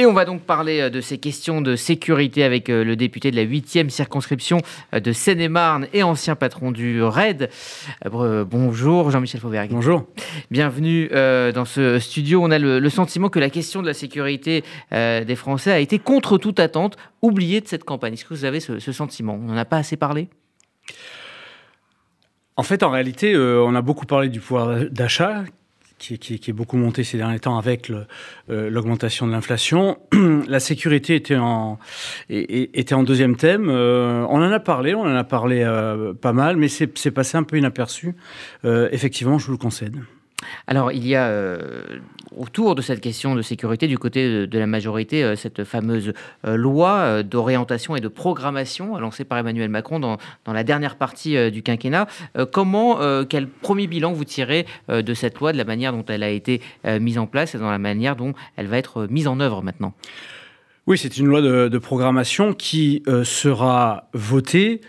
Et on va donc parler euh, de ces questions de sécurité avec euh, le député de la 8e circonscription euh, de Seine-et-Marne et ancien patron du RAID. Bonjour Jean-Michel Fauberg. Bonjour. Bienvenue dans ce studio. On a le, sentiment que la question de la sécurité des Français a été contre toute attente oubliée de cette campagne. Est-ce que vous avez ce, sentiment? On n'en a pas assez parlé? En fait, en réalité, on a beaucoup parlé du pouvoir d'achat qui, est beaucoup monté ces derniers temps avec euh, l'augmentation de l'inflation. La sécurité était en, était en deuxième thème. Euh, on en a parlé, on en a parlé euh, pas mal, mais c'est passé un peu inaperçu. effectivement, je vous le concède. Alors, il y a autour de cette question de sécurité, du côté de, la majorité, euh, cette fameuse euh, loi d'orientation et de programmation lancée par Emmanuel Macron dans, la dernière partie du quinquennat. comment, quel premier bilan vous tirez de cette loi, de la manière dont elle a été mise en place et dans la manière dont elle va être mise en œuvre maintenant? Oui, c'est une loi de programmation qui sera votée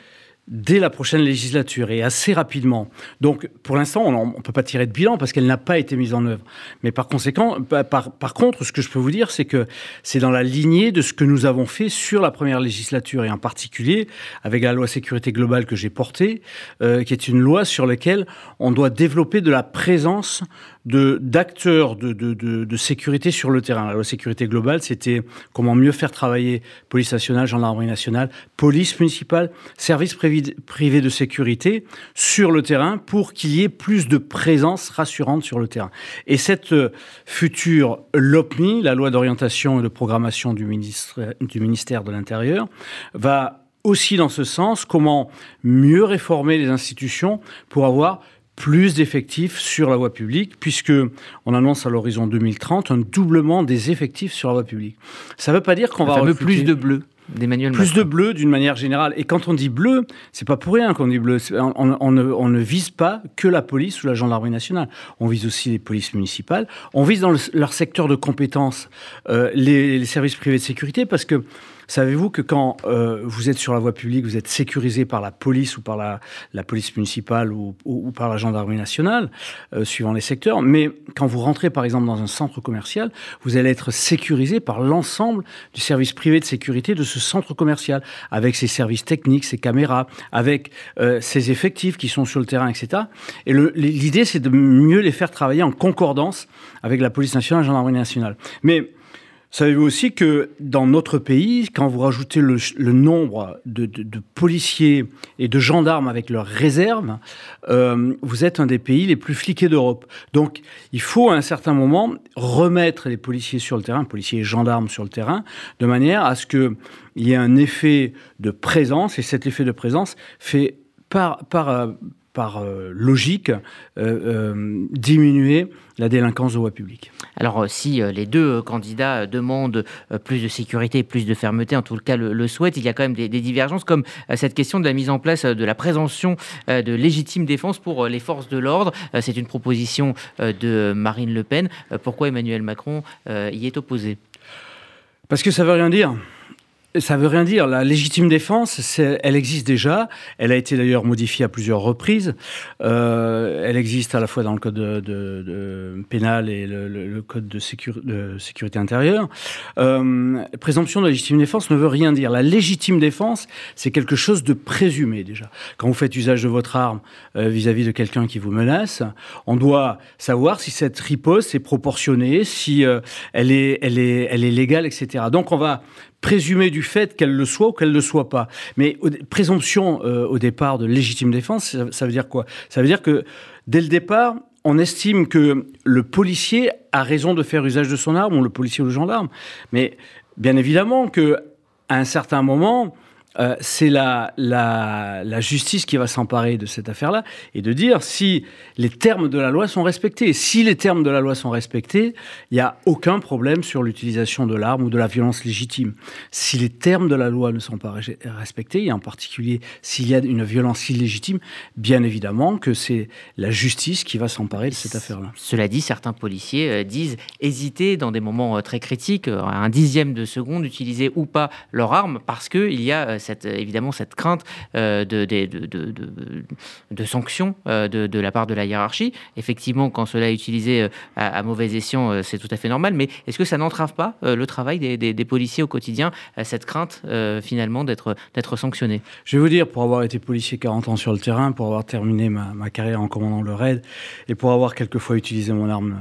dès la prochaine législature et assez rapidement. Donc, pour l'instant, on ne peut pas tirer de bilan parce qu'elle n'a pas été mise en œuvre. Mais par conséquent, par, contre, ce que je peux vous dire, c'est que c'est dans la lignée de ce que nous avons fait sur la première législature et en particulier avec la loi sécurité globale que j'ai portée, euh, qui est une loi sur laquelle on doit développer de la présence d'acteurs de, sécurité sur le terrain. La loi sécurité globale, c'était comment mieux faire travailler police nationale, gendarmerie nationale, police municipale, services privés de sécurité sur le terrain pour qu'il y ait plus de présence rassurante sur le terrain. Et cette euh, future LOPMI, la loi d'orientation et de programmation du ministère de l'Intérieur, va aussi dans ce sens, comment mieux réformer les institutions pour avoir plus d'effectifs sur la voie publique, puisque on annonce à l'horizon 2030 un doublement des effectifs sur la voie publique. Ça ne veut pas dire qu'on va recruter... plus de bleu d'Emmanuel Plus de bleu d'une manière générale. Et quand on dit bleu, c'est pas pour rien qu'on dit bleu. On, ne, vise pas que la police ou la gendarmerie nationale. On vise aussi les polices municipales. On vise dans leur secteur de compétences euh, les, les services privés de sécurité parce que Savez-vous que quand euh, vous êtes sur la voie publique, vous êtes sécurisé par la police ou par la, police municipale ou, par la gendarmerie nationale, euh, suivant les secteurs, mais quand vous rentrez par exemple dans un centre commercial, vous allez être sécurisé par l'ensemble du service privé de sécurité de ce centre commercial, avec ses services techniques, ses caméras, avec euh, ses effectifs qui sont sur le terrain, etc. Et l'idée, c'est de mieux les faire travailler en concordance avec la police nationale et la gendarmerie nationale. Mais Savez-vous aussi que dans notre pays, quand vous rajoutez le, nombre de, policiers et de gendarmes avec leurs réserves, euh, vous êtes un des pays les plus fliqués d'Europe. Donc il faut à un certain moment remettre les policiers sur le terrain, policiers et gendarmes sur le terrain, de manière à ce qu'il y ait un effet de présence, et cet effet de présence fait par, euh, euh, logique, diminuer la délinquance de voie publique. Alors si les deux candidats demandent plus de sécurité, plus de fermeté, en tout cas le, souhaitent, il y a quand même des, divergences comme cette question de la mise en place de la présomption de légitime défense pour les forces de l'ordre. C'est une proposition de Marine Le Pen. Pourquoi Emmanuel Macron y est opposé? Parce que ça veut rien dire. Ça veut rien dire. La légitime défense, elle existe déjà. Elle a été d'ailleurs modifiée à plusieurs reprises. Euh, elle existe à la fois dans le code de, pénal et le, code de, sécurité intérieure. Euh, présomption de légitime défense ne veut rien dire. La légitime défense, c'est quelque chose de présumé déjà. Quand vous faites usage de votre arme euh, vis-à-vis de quelqu'un qui vous menace, on doit savoir si cette riposte est proportionnée, si elle est légale, etc. Donc on va présumer du fait qu'elle le soit ou qu'elle ne le soit pas. Mais présomption euh, au départ de légitime défense, ça, veut dire quoi? Ça veut dire que dès le départ, on estime que le policier a raison de faire usage de son arme, ou le policier ou le gendarme. Mais bien évidemment que à un certain moment, euh, c'est la, la, justice qui va s'emparer de cette affaire-là et de dire si les termes de la loi sont respectés. Si les termes de la loi sont respectés, il n'y a aucun problème sur l'utilisation de l'arme ou de la violence légitime. Si les termes de la loi ne sont pas respectés, et en particulier s'il y a une violence illégitime, bien évidemment que c'est la justice qui va s'emparer de cette affaire-là. Cela dit, certains policiers euh, disent hésiter dans des moments euh, très critiques, un dixième de seconde, d'utiliser ou pas leur arme parce qu'il y a évidemment cette crainte de, de, sanctions de, la part de la hiérarchie. Effectivement, quand cela est utilisé à, mauvais escient, c'est tout à fait normal, mais est-ce que ça n'entrave pas le travail des, policiers au quotidien, cette crainte finalement d'être sanctionné Je vais vous dire, pour avoir été policier 40 ans sur le terrain, pour avoir terminé ma, carrière en commandant le RAID, et pour avoir quelquefois utilisé mon arme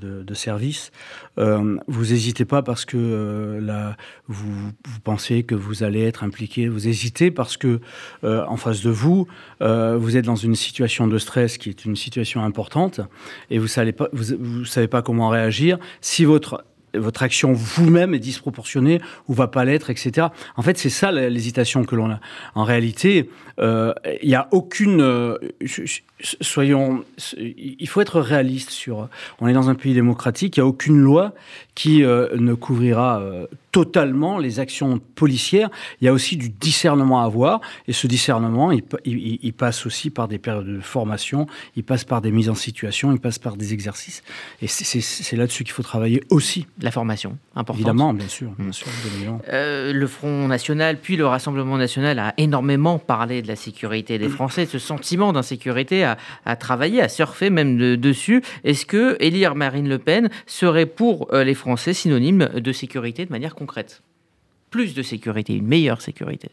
de, service, euh, vous n'hésitez pas parce que euh, là, vous, vous, pensez que vous allez être impliqué. Vous hésitez parce que euh, en face de vous, vous êtes dans une situation de stress qui est une situation importante et vous savez pas, vous, savez pas comment réagir. Si votre votre action vous-même est disproportionnée ou va pas l'être, etc. En fait, c'est ça l'hésitation que l'on a. En réalité, il n'y a aucune soyons, il faut être réaliste sur. On est dans un pays démocratique, il n'y a aucune loi qui euh, ne couvrira euh, totalement les actions policières. Il y a aussi du discernement à avoir, et ce discernement, il, passe aussi par des périodes de formation, il passe par des mises en situation, il passe par des exercices, et c'est là-dessus qu'il faut travailler aussi. La formation, importante. Évidemment, bien sûr. Bien sûr euh, le Front National, puis le Rassemblement National a énormément parlé de la sécurité des Français, de ce sentiment d'insécurité à, travailler, à surfer même dessus. Est-ce que élire Marine Le Pen serait pour euh, les Français synonyme de sécurité de manière concrète? Plus de sécurité, une meilleure sécurité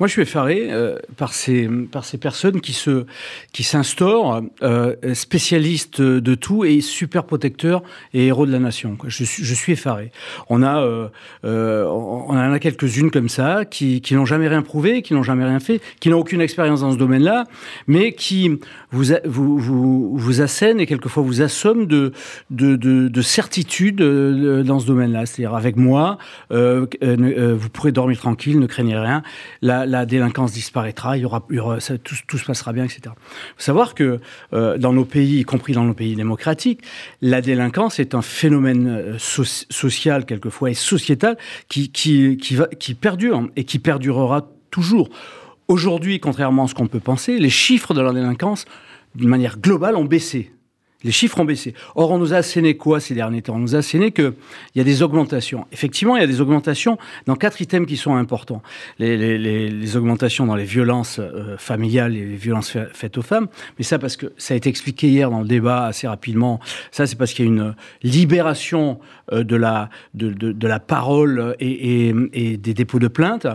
moi, je suis effaré euh, par, ces, par ces personnes qui se qui s'instaurent euh, spécialistes de tout et super protecteurs et héros de la nation. Je, je suis effaré. On a euh on en a quelques-unes comme ça qui, qui n'ont jamais rien prouvé, qui n'ont jamais rien fait, qui n'ont aucune expérience dans ce domaine-là, mais qui vous vous vous, vous assènent et quelquefois vous assomment de de, de, de certitude dans ce domaine-là. C'est-à-dire avec moi, vous pourrez dormir tranquille, ne craignez rien. La, la, délinquance disparaîtra, il y aura, tout, se passera bien, etc. Il faut savoir que euh, dans nos pays, y compris dans nos pays démocratiques, la délinquance est un phénomène euh, social quelquefois et sociétal qui, qui, qui perdure et qui perdurera toujours. Aujourd'hui, contrairement à ce qu'on peut penser, les chiffres de la délinquance, d'une manière globale, ont baissé. Les chiffres ont baissé. Or, on nous a asséné quoi ces derniers temps? On nous a asséné qu'il y a des augmentations. Effectivement, il y a des augmentations dans quatre items qui sont importants. Les, augmentations dans les violences euh, familiales et les violences faites aux femmes. Mais ça, parce que ça a été expliqué hier dans le débat assez rapidement. Ça, c'est parce qu'il y a une libération de, la, de, de, la parole et, et, des dépôts de plainte.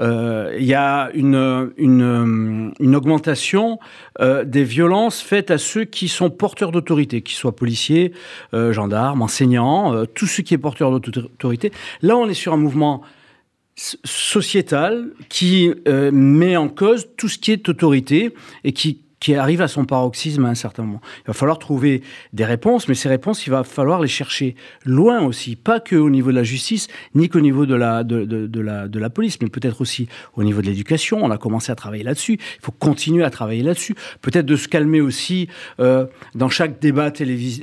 Euh, il y a une, une, augmentation euh, des violences faites à ceux qui sont porteurs d'autorité autorité, qu'ils soient policiers, euh, gendarmes, enseignants, euh, tout ce qui est porteur d'autorité. Là, on est sur un mouvement sociétal qui euh, met en cause tout ce qui est autorité et qui qui arrive à son paroxysme à un certain moment. Il va falloir trouver des réponses, mais ces réponses, il va falloir les chercher loin aussi, pas que au niveau de la justice, ni qu'au niveau de la, de, de, de, la, de la police, mais peut-être aussi au niveau de l'éducation. On a commencé à travailler là-dessus. Il faut continuer à travailler là-dessus. Peut-être de se calmer aussi euh, dans chaque débat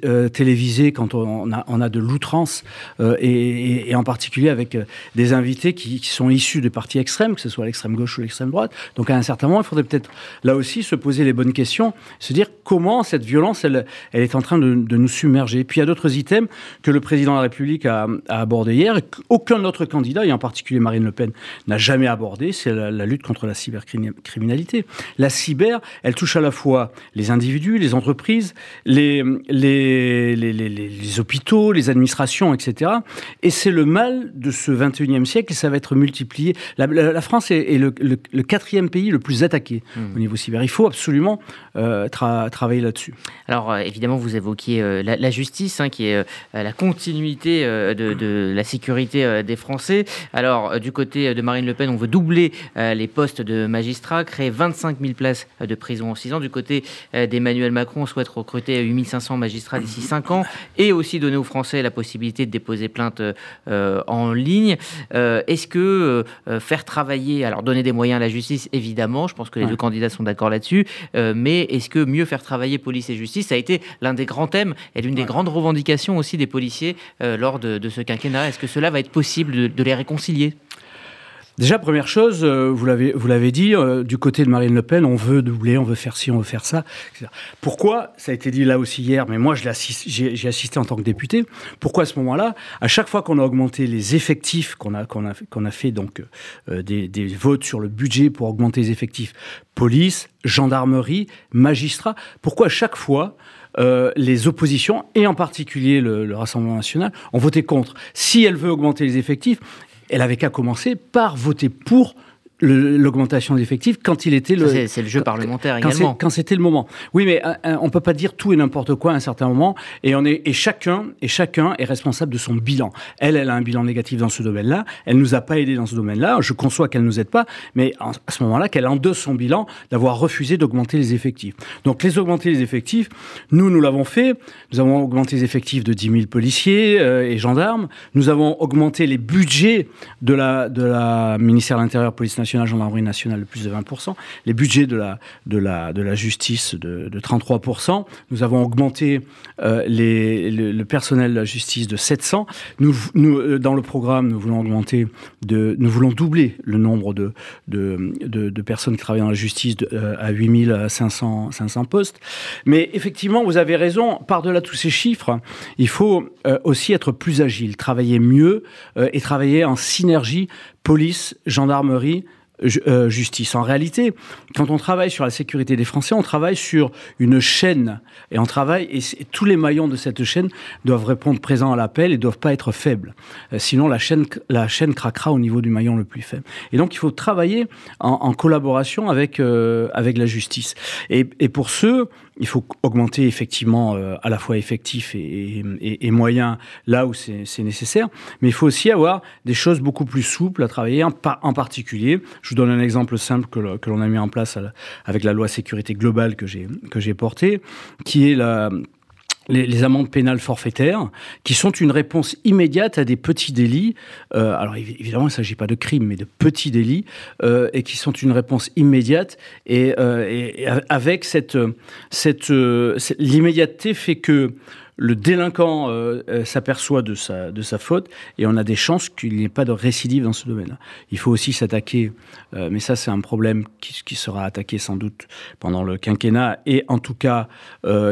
euh, télévisé quand on a, on a de l'outrance, euh, et, en particulier avec des invités qui, qui sont issus des partis extrêmes, que ce soit l'extrême gauche ou l'extrême droite. Donc à un certain moment, il faudrait peut-être là aussi se poser les bonnes question, se dire comment cette violence, elle, elle est en train de, nous submerger. Puis il y a d'autres items que le président de la République a, a abordé hier, et qu'aucun autre candidat, et en particulier Marine Le Pen, n'a jamais abordé, c'est la, lutte contre la cybercriminalité. La cyber, elle touche à la fois les individus, les entreprises, les, les, les, les, les hôpitaux, les administrations, etc. Et c'est le mal de ce 21e siècle, et ça va être multiplié. La, la, France est, est le, le, quatrième pays le plus attaqué mmh. au niveau cyber. Il faut absolument euh, travailler là-dessus. Alors euh, évidemment, vous évoquiez euh, la, justice, hein, qui est la continuité de, la sécurité des Français. Alors du côté de Marine Le Pen, on veut doubler les postes de magistrats, créer 25 000 places de prison en 6 ans. Du côté d'Emmanuel Macron, on souhaite recruter 8500 magistrats d'ici 5 ans et aussi donner aux Français la possibilité de déposer plainte en ligne. Est-ce que faire travailler, alors donner des moyens à la justice, évidemment, je pense que les deux candidats sont d'accord là-dessus, euh, mais est-ce que mieux faire travailler police et justice, ça a été l'un des grands thèmes et l'une des grandes revendications aussi des policiers euh, lors de, ce quinquennat. Est-ce que cela va être possible de, les réconcilier? Déjà, première chose, euh, vous l'avez, dit, euh, du côté de Marine Le Pen, on veut doubler, on veut faire ci, on veut faire ça. Pourquoi Ça a été dit là aussi hier, mais moi, j'ai, assisté en tant que député. Pourquoi à ce moment-là, à chaque fois qu'on a augmenté les effectifs, qu'on a, qu'on a, qu'on a fait donc euh, des, des votes sur le budget pour augmenter les effectifs, police, gendarmerie, magistrats, pourquoi à chaque fois les oppositions, et en particulier le, le, Rassemblement national, ont voté contre. Si elle veut augmenter les effectifs, elle avait qu'à commencer par voter pour l'augmentation des effectifs quand il était le. C'est le jeu parlementaire également. Quand c'était le moment. Oui, mais euh, euh, on peut pas dire tout et n'importe quoi à un certain moment. Et on est et chacun et chacun est responsable de son bilan. Elle, elle a un bilan négatif dans ce domaine-là. Elle nous a pas aidé dans ce domaine-là. Je conçois qu'elle nous aide pas, mais à ce moment-là, qu'elle endosse son bilan d'avoir refusé d'augmenter les effectifs. Donc les augmenter les effectifs, nous nous l'avons fait. Nous avons augmenté les effectifs de 10 000 policiers euh, et gendarmes. Nous avons augmenté les budgets de la de la ministère de l'Intérieur, police nationale nationale, gendarmerie nationale de plus de 20%, les budgets de la, de la, de la justice de, 33%. Nous avons augmenté euh, les, le, personnel de la justice de 700. Nous, nous, euh, dans le programme, nous voulons augmenter, de, nous voulons doubler le nombre de, de, de, personnes qui travaillent dans la justice de, euh, à 8500 500 postes. Mais effectivement, vous avez raison, par-delà tous ces chiffres, il faut aussi être plus agile, travailler mieux et travailler en synergie police, gendarmerie, euh, justice. En réalité, quand on travaille sur la sécurité des Français, on travaille sur une chaîne et on travaille et, tous les maillons de cette chaîne doivent répondre présent à l'appel et doivent pas être faibles. Euh, sinon, la chaîne la chaîne craquera au niveau du maillon le plus faible. Et donc, il faut travailler en, collaboration avec euh, avec la justice. Et, et pour ce, il faut augmenter effectivement à la fois effectifs et, et, et moyens là où c'est nécessaire, mais il faut aussi avoir des choses beaucoup plus souples à travailler, en, en particulier. Je vous donne un exemple simple que, l'on a mis en place avec la loi sécurité globale que j'ai portée, qui est la, les, amendes pénales forfaitaires, qui sont une réponse immédiate à des petits délits. Euh, alors évidemment, il ne s'agit pas de crimes, mais de petits délits, euh, et qui sont une réponse immédiate. Et, euh, avec cette, cette l'immédiateté fait que le délinquant euh, euh, s'aperçoit de sa, de sa faute et on a des chances qu'il n'y ait pas de récidive dans ce domaine. Il faut aussi s'attaquer, euh, mais ça c'est un problème qui, qui, sera attaqué sans doute pendant le quinquennat et en tout cas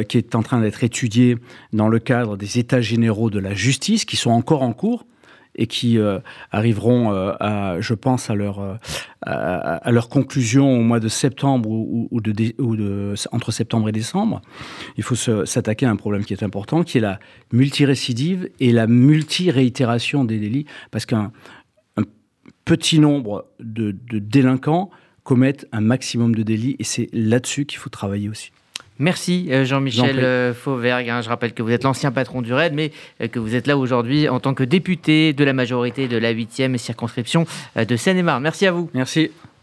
qui est en train d'être étudié dans le cadre des états généraux de la justice qui sont encore en cours et qui euh, arriveront, euh, je pense, à leur, euh, à, leur conclusion au mois de septembre ou, de, entre septembre et décembre. Il faut s'attaquer à un problème qui est important, qui est la multirécidive et la multiréitération des délits, parce qu'un petit nombre de délinquants commettent un maximum de délits, et c'est là-dessus qu'il faut travailler aussi. Merci euh, Jean-Michel euh, Fauvergue. Hein. Je rappelle que vous êtes l'ancien patron du RAID, mais euh, que vous êtes là aujourd'hui en tant que député de la majorité de la 8e circonscription de Seine-et-Marne. Merci à vous. Merci.